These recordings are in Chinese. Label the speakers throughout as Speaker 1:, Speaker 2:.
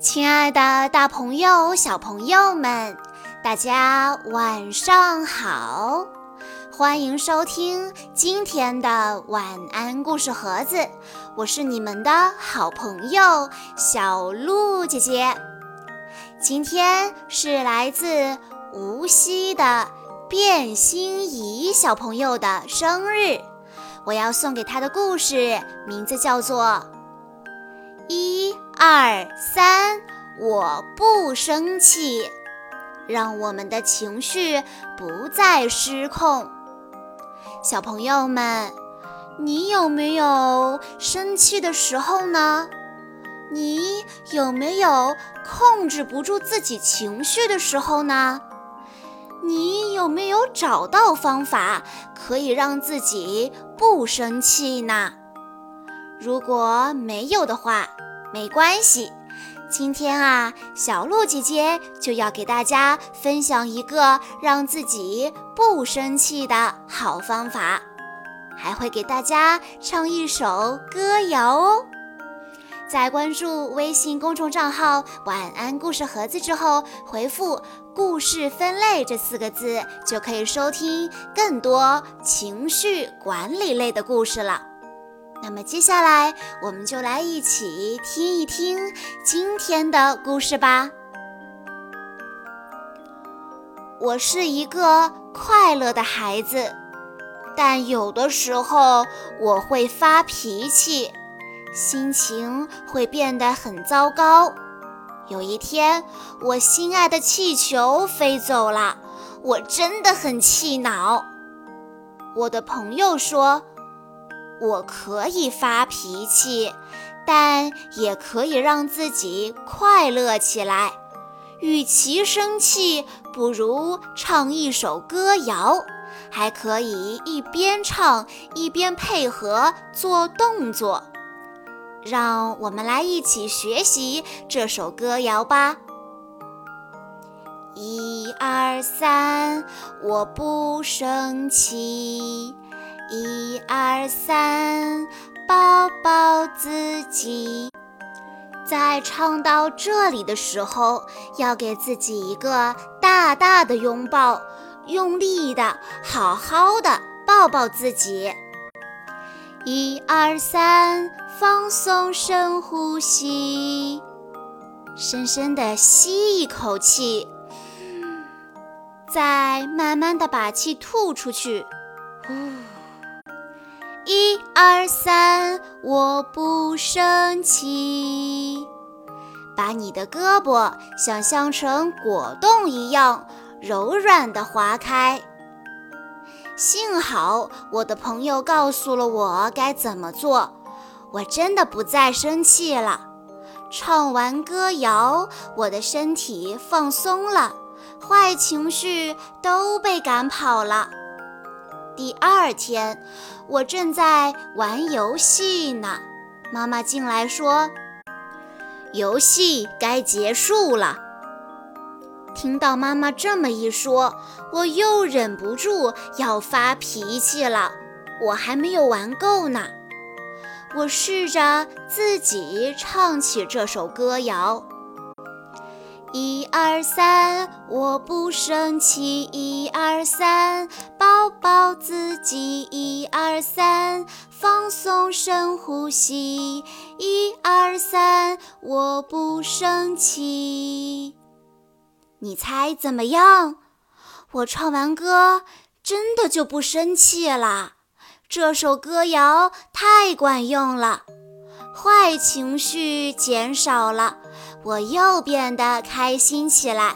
Speaker 1: 亲爱的，大朋友、小朋友们，大家晚上好！欢迎收听今天的晚安故事盒子，我是你们的好朋友小鹿姐姐。今天是来自无锡的卞心怡小朋友的生日，我要送给他的故事名字叫做。二三，我不生气，让我们的情绪不再失控。小朋友们，你有没有生气的时候呢？你有没有控制不住自己情绪的时候呢？你有没有找到方法可以让自己不生气呢？如果没有的话，没关系。今天啊，小鹿姐姐就要给大家分享一个让自己不生气的好方法，还会给大家唱一首歌谣哦。在关注微信公众账号“晚安故事盒子”之后，回复“故事分类”这四个字，就可以收听更多情绪管理类的故事了。那么接下来，我们就来一起听一听今天的故事吧。我是一个快乐的孩子，但有的时候我会发脾气，心情会变得很糟糕。有一天，我心爱的气球飞走了，我真的很气恼。我的朋友说。我可以发脾气，但也可以让自己快乐起来。与其生气，不如唱一首歌谣，还可以一边唱一边配合做动作。让我们来一起学习这首歌谣吧。一二三，我不生气。一二三，抱抱自己。在唱到这里的时候，要给自己一个大大的拥抱，用力的、好好的抱抱自己。一二三，放松，深呼吸，深深的吸一口气，再慢慢的把气吐出去。呼。二三，我不生气。把你的胳膊想象成果冻一样柔软的划开。幸好我的朋友告诉了我该怎么做，我真的不再生气了。唱完歌谣，我的身体放松了，坏情绪都被赶跑了。第二天，我正在玩游戏呢。妈妈进来说：“游戏该结束了。”听到妈妈这么一说，我又忍不住要发脾气了。我还没有玩够呢。我试着自己唱起这首歌谣。一二三，我不生气。一二三，抱抱自己。一二三，放松，深呼吸。一二三，我不生气。你猜怎么样？我唱完歌，真的就不生气了。这首歌谣太管用了。坏情绪减少了，我又变得开心起来。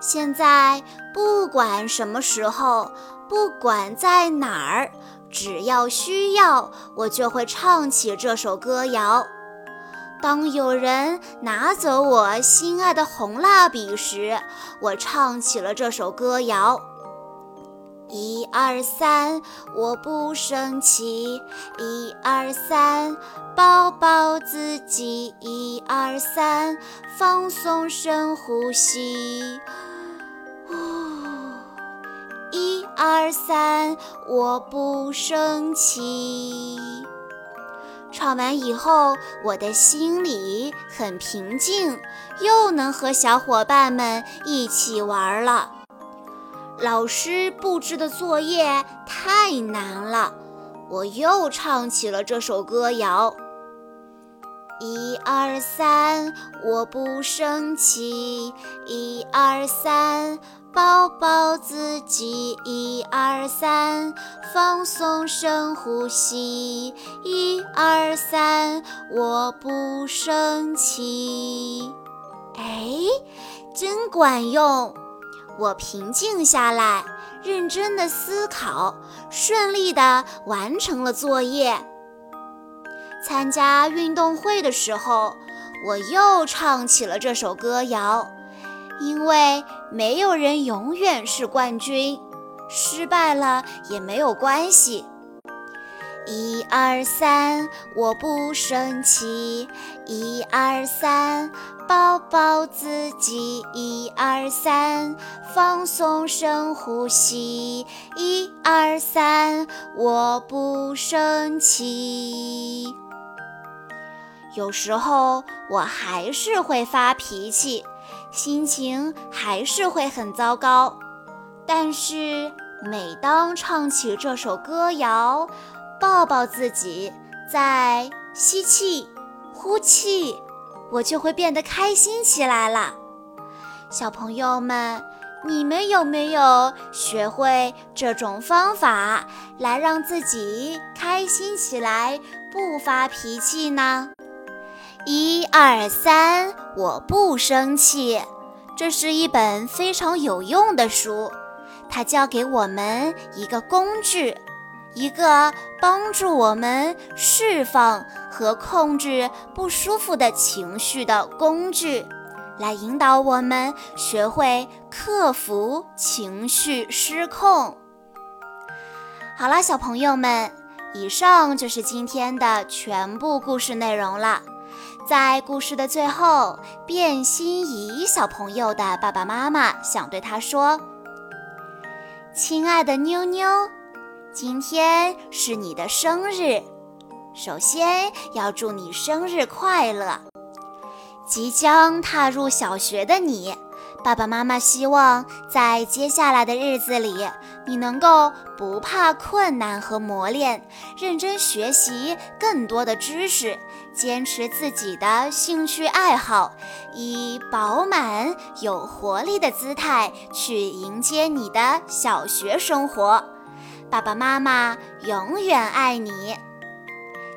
Speaker 1: 现在不管什么时候，不管在哪儿，只要需要，我就会唱起这首歌谣。当有人拿走我心爱的红蜡笔时，我唱起了这首歌谣。一二三，我不生气。一二三，抱抱自己。一二三，放松，深呼吸。呼，一二三，我不生气。唱完以后，我的心里很平静，又能和小伙伴们一起玩了。老师布置的作业太难了，我又唱起了这首歌谣。一二三，我不生气。一二三，抱抱自己。一二三，放松深呼吸。一二三，我不生气。哎，真管用！我平静下来，认真的思考，顺利的完成了作业。参加运动会的时候，我又唱起了这首歌谣，因为没有人永远是冠军，失败了也没有关系。一二三，我不生气。一二三，抱抱自己。一二三，放松深呼吸。一二三，我不生气。有时候我还是会发脾气，心情还是会很糟糕。但是每当唱起这首歌谣，抱抱自己，再吸气、呼气，我就会变得开心起来了。小朋友们，你们有没有学会这种方法来让自己开心起来，不发脾气呢？一二三，我不生气。这是一本非常有用的书，它教给我们一个工具，一个帮助我们释放和控制不舒服的情绪的工具，来引导我们学会克服情绪失控。好啦，小朋友们，以上就是今天的全部故事内容了。在故事的最后，卞心怡小朋友的爸爸妈妈想对他说：“亲爱的妞妞，今天是你的生日，首先要祝你生日快乐。即将踏入小学的你。”爸爸妈妈希望在接下来的日子里，你能够不怕困难和磨练，认真学习更多的知识，坚持自己的兴趣爱好，以饱满有活力的姿态去迎接你的小学生活。爸爸妈妈永远爱你。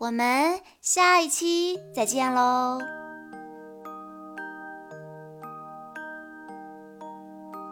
Speaker 1: 我们下一期再见喽！